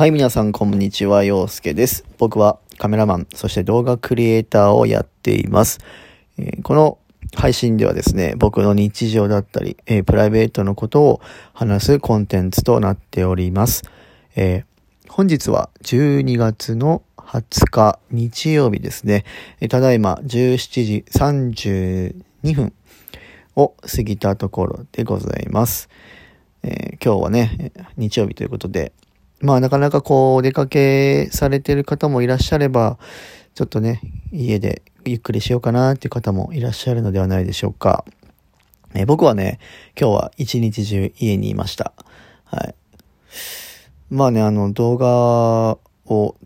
はい、皆さん、こんにちは。陽介です。僕はカメラマン、そして動画クリエイターをやっています。えーこの配信ではですね、僕の日常だったり、えープライベートのことを話すコンテンツとなっております。えー本日は12月の20日日曜日ですね。えただいま17時32分を過ぎたところでございます。え今日はね、日曜日ということで、まあなかなかこうお出かけされてる方もいらっしゃれば、ちょっとね、家でゆっくりしようかなっていう方もいらっしゃるのではないでしょうか。え僕はね、今日は一日中家にいました。はい。まあね、あの動画を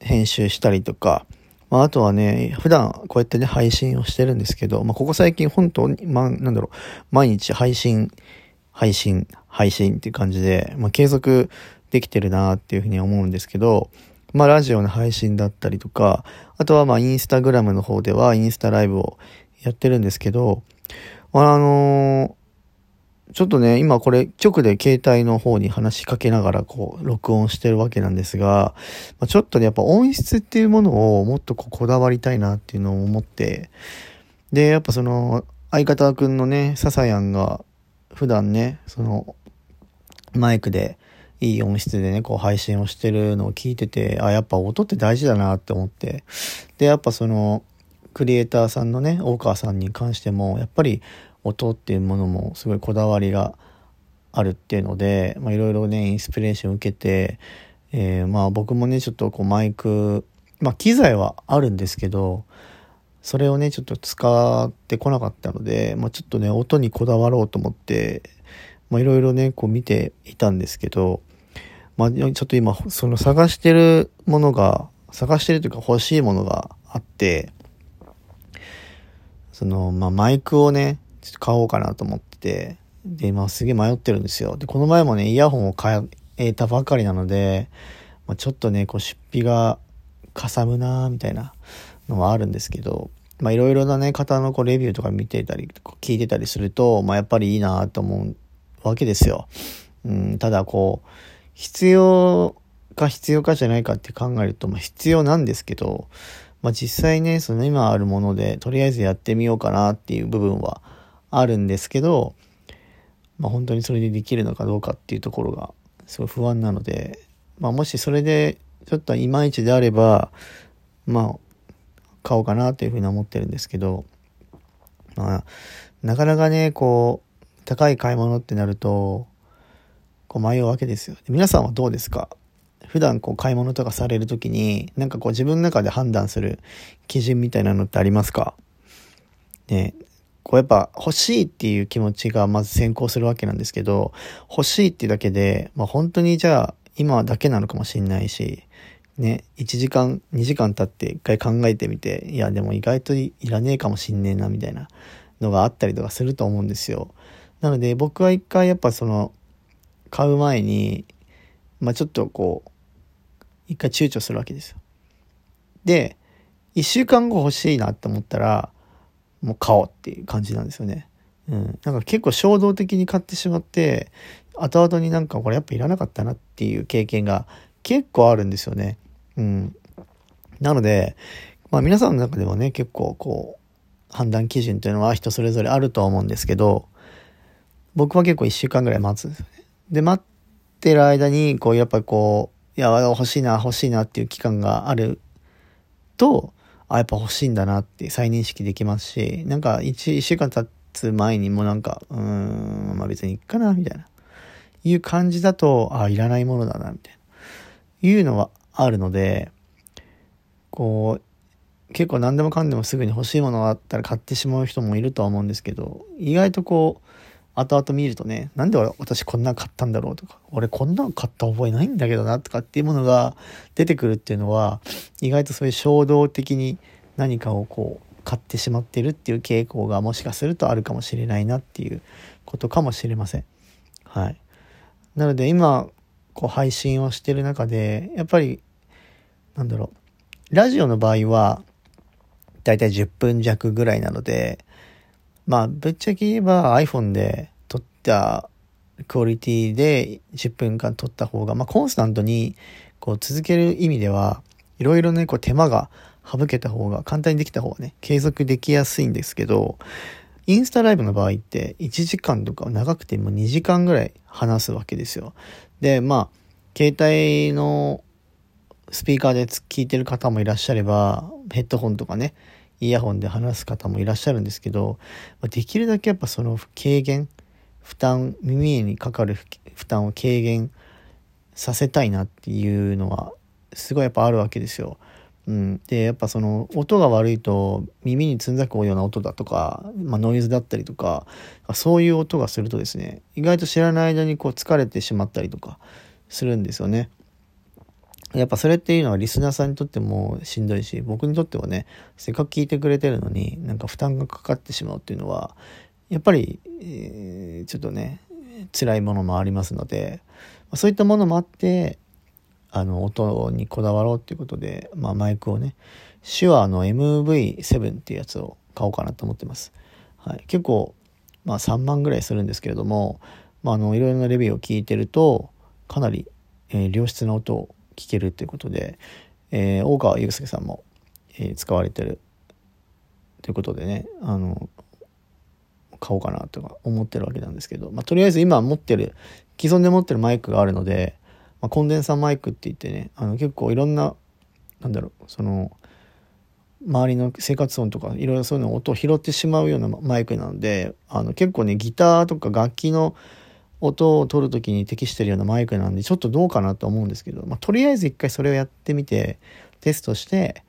編集したりとか、まああとはね、普段こうやってね、配信をしてるんですけど、まあここ最近本当に、まあなんだろう、毎日配信、配信、配信っていう感じで、まあ継続できてるなっていうふうに思うんですけど、まあラジオの配信だったりとか、あとはまあインスタグラムの方ではインスタライブをやってるんですけど、ああのちょっとね、今これ直で携帯の方に話しかけながらこう録音してるわけなんですが、まあ、ちょっとね、やっぱ音質っていうものをもっとこうこだわりたいなっていうのを思って、で、やっぱその相方くんのね、ササヤンが普段ね、そのマイクでいい音質でね、こう配信をしてるのを聞いてて、あ、やっぱ音って大事だなって思って。で、やっぱその、クリエイターさんのね、大川さんに関しても、やっぱり音っていうものもすごいこだわりがあるっていうので、まあいろいろね、インスピレーションを受けて、えーまあ僕もね、ちょっとこうマイク、まあ機材はあるんですけど、それをね、ちょっと使ってこなかったので、まあちょっとね、音にこだわろうと思って、まあいろいろね、こう見ていたんですけど、まあ、ちょっと今、その探してるものが、探してるというか欲しいものがあって、その、まあ、マイクをね、ちょっと買おうかなと思ってて、で、今すげえ迷ってるんですよ。で、この前もね、イヤホンを買えたばかりなので、まあ、ちょっとね、こう、出費がかさむなーみたいなのはあるんですけど、ま、いろいろなね、方のこう、レビューとか見てたり、聞いてたりすると、まあ、やっぱりいいなと思うわけですよ。うん、ただこう、必要か必要かじゃないかって考えると、まあ、必要なんですけど、まあ、実際ね、その今あるもので、とりあえずやってみようかなっていう部分はあるんですけど、まあ、本当にそれでできるのかどうかっていうところが、すごい不安なので、まあ、もしそれで、ちょっといまいちであれば、まあ、買おうかなというふうに思ってるんですけど、まあ、なかなかね、こう、高い買い物ってなると、こう迷うわけですよ。皆さんはどうですか？普段こう買い物とかされるときに、なんかこう自分の中で判断する基準みたいなのってありますか？ねこうやっぱ欲しいっていう気持ちがまず先行するわけなんですけど、欲しいっていうだけで、まあ本当にじゃあ今だけなのかもしれないし、ね、1時間、2時間経って一回考えてみて、いやでも意外といらねえかもしんねえなみたいなのがあったりとかすると思うんですよ。なので僕は一回やっぱその買う前に、まあちょっとこう、一回躊躇するわけですよ。で、一週間後欲しいなって思ったら、もう買おうっていう感じなんですよね。うん。なんか結構衝動的に買ってしまって、後々になんかこれやっぱいらなかったなっていう経験が結構あるんですよね。うん。なので、まあ皆さんの中でもね、結構こう、判断基準というのは人それぞれあるとは思うんですけど、僕は結構一週間ぐらい待つんですよね。で、待ってる間に、こう、やっぱこう、いや、欲しいな、欲しいなっていう期間があると、あ、やっぱ欲しいんだなって再認識できますし、なんか一、一週間経つ前にもなんか、うーん、まあ別にいっかな、みたいな。いう感じだと、あ、いらないものだな、みたいな。いうのはあるので、こう、結構何でもかんでもすぐに欲しいものがあったら買ってしまう人もいるとは思うんですけど、意外とこう、後々見るとね、なんで私こんなん買ったんだろうとか、俺こんなん買った覚えないんだけどなとかっていうものが出てくるっていうのは、意外とそういう衝動的に何かをこう買ってしまってるっていう傾向がもしかするとあるかもしれないなっていうことかもしれません。はい。なので今、こう配信をしてる中で、やっぱり、なんだろう、ラジオの場合は、だいたい10分弱ぐらいなので、まあ、ぶっちゃけ言えば iPhone で撮ったクオリティで10分間撮った方が、まあ、コンスタントにこう続ける意味ではいろいろね、こう手間が省けた方が、簡単にできた方がね、継続できやすいんですけど、インスタライブの場合って1時間とか長くても2時間ぐらい話すわけですよ。で、まあ、携帯のスピーカーで聞いてる方もいらっしゃれば、ヘッドホンとかね、イヤホンで話す方もいらっしゃるんですけど、できるだけやっぱその軽減、負担、耳にかかる負担を軽減させたいなっていうのは、すごいやっぱあるわけですよ。うん、でやっぱその音が悪いと耳につんざくような音だとか、まあ、ノイズだったりとかそういう音がするとですね意外と知らない間にこう疲れてしまったりとかするんですよね。やっぱそれっていうのはリスナーさんにとってもしんどいし僕にとってはねせっかく聞いてくれてるのになんか負担がかかってしまうっていうのはやっぱり、えー、ちょっとね辛いものもありますのでそういったものもあってあの音にこだわろうっていうことで、まあ、マイクをね手話の MV7 っていうやつを買おうかなと思ってます、はい、結構、まあ、3万ぐらいするんですけれども、まあ、あのいろいろなレビューを聞いてるとかなり、えー、良質な音を聞けるっていうことで、えー、大川祐介さんも、えー、使われてるということでねあの買おうかなとか思ってるわけなんですけど、まあ、とりあえず今持ってる既存で持ってるマイクがあるのでまあ、コンデンサーマイクって言ってねあの結構いろんななんだろうその周りの生活音とかいろいろそういうの音を拾ってしまうようなマイクなのであの結構ねギターとか楽器の音を取る時に適してるようなマイクなんでちょっとどうかなと思うんですけど、まあ、とりあえず一回それをやってみてテストして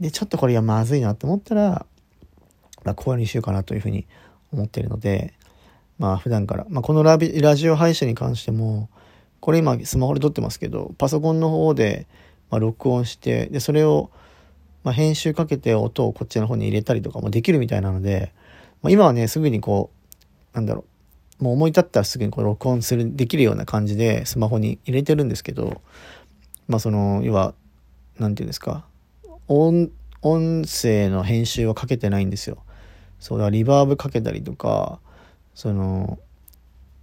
でちょっとこれがまずいなと思ったら、まあ、こういうにしようかなというふうに思ってるのでまあ普段から、まあ、このラビラジオ配信に関してもこれ今スマホで撮ってますけど、パソコンの方で、ま録音して、で、それを、ま編集かけて音をこっちの方に入れたりとかもできるみたいなので、まあ今はね、すぐにこう、なんだろう、もう思い立ったらすぐにこう録音する、できるような感じでスマホに入れてるんですけど、まあその、要は、なんていうんですか、音、音声の編集はかけてないんですよ。そうだ、リバーブかけたりとか、その、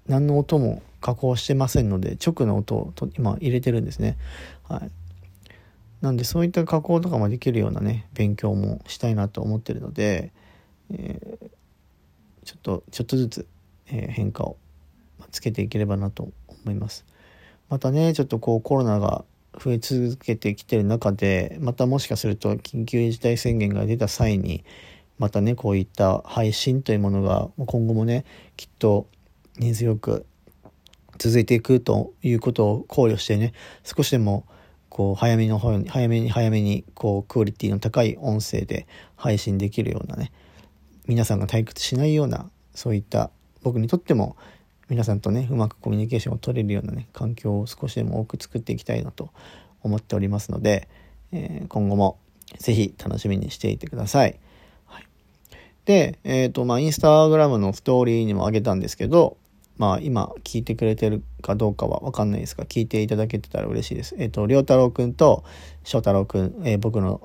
何の音も加工してませんので直の音を今入れてるんですね。はい。なんでそういった加工とかもできるようなね勉強もしたいなと思ってるので、えー、ちょっとちょっとずつ、え、変化をつけていければなと思います。またねちょっとこうコロナが増え続けてきてる中でまたもしかすると緊急事態宣言が出た際にまたねこういった配信というものが今後もねきっと根強く続いていくということを考慮してね少しでもこう早めの方に早めに早めにこうクオリティの高い音声で配信できるようなね皆さんが退屈しないようなそういった僕にとっても皆さんとねうまくコミュニケーションを取れるようなね環境を少しでも多く作っていきたいなと思っておりますので、えー、今後も是非楽しみにしていてください。はい、で、えっ、ー、とまあインスタグラムのストーリーにもあげたんですけどまあ今聞いてくれてるかどうかはわかんないですが、聞いていただけてたら嬉しいです。えっ、ー、と、りょうたろうくんと翔太郎くん、えー、僕の、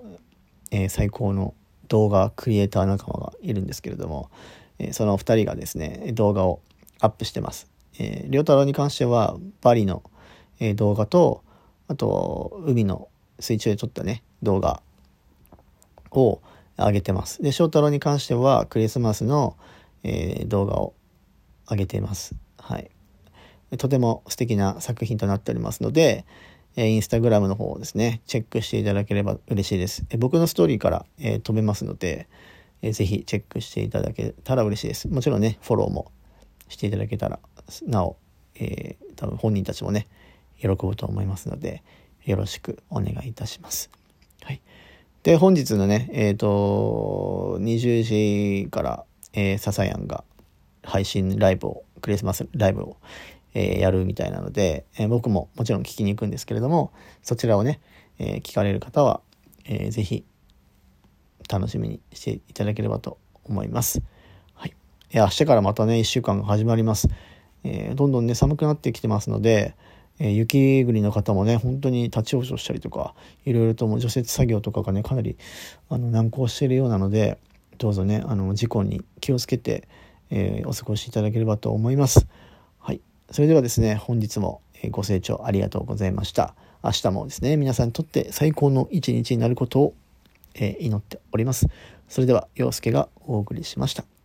えー、最高の動画クリエイター仲間がいるんですけれども、えその2人がですね、動画をアップしてます。えー、りょうたろうに関しては、バリの、動画と、あと、海の水中で撮ったね、動画を上げてます。で、翔太郎に関しては、クリスマスの、え動画を上げています。はい。とても素敵な作品となっておりますので、えインスタグラムの方をですね、チェックしていただければ嬉しいです。え僕のストーリーから、えー、飛べますので、えー、ぜひチェックしていただけたら嬉しいです。もちろんね、フォローもしていただけたら、なお、えー、多分本人たちもね、喜ぶと思いますので、よろしくお願いいたします。はい。で、本日のね、えっ、ー、と、20時から、えー、ササヤンが配信ライブを、クリスマスライブを、えー、やるみたいなので、えー、僕ももちろん聞きに行くんですけれども、そちらをね、えー、聞かれる方は、えー、ぜひ楽しみにしていただければと思います。はい。え明日からまたね、1週間が始まります。えどんどんね、寒くなってきてますので、え雪国の方もね、本当に立ち往生したりとか、いろいろとも除雪作業とかがね、かなりあの難航しているようなので、どうぞね、あの事故に気をつけて、えー、お過ごしいただければと思います。はい。それではですね、本日も、ご清聴ありがとうございました。明日もですね、皆さんにとって最高の一日になることを、え祈っております。それでは、陽介がお送りしました。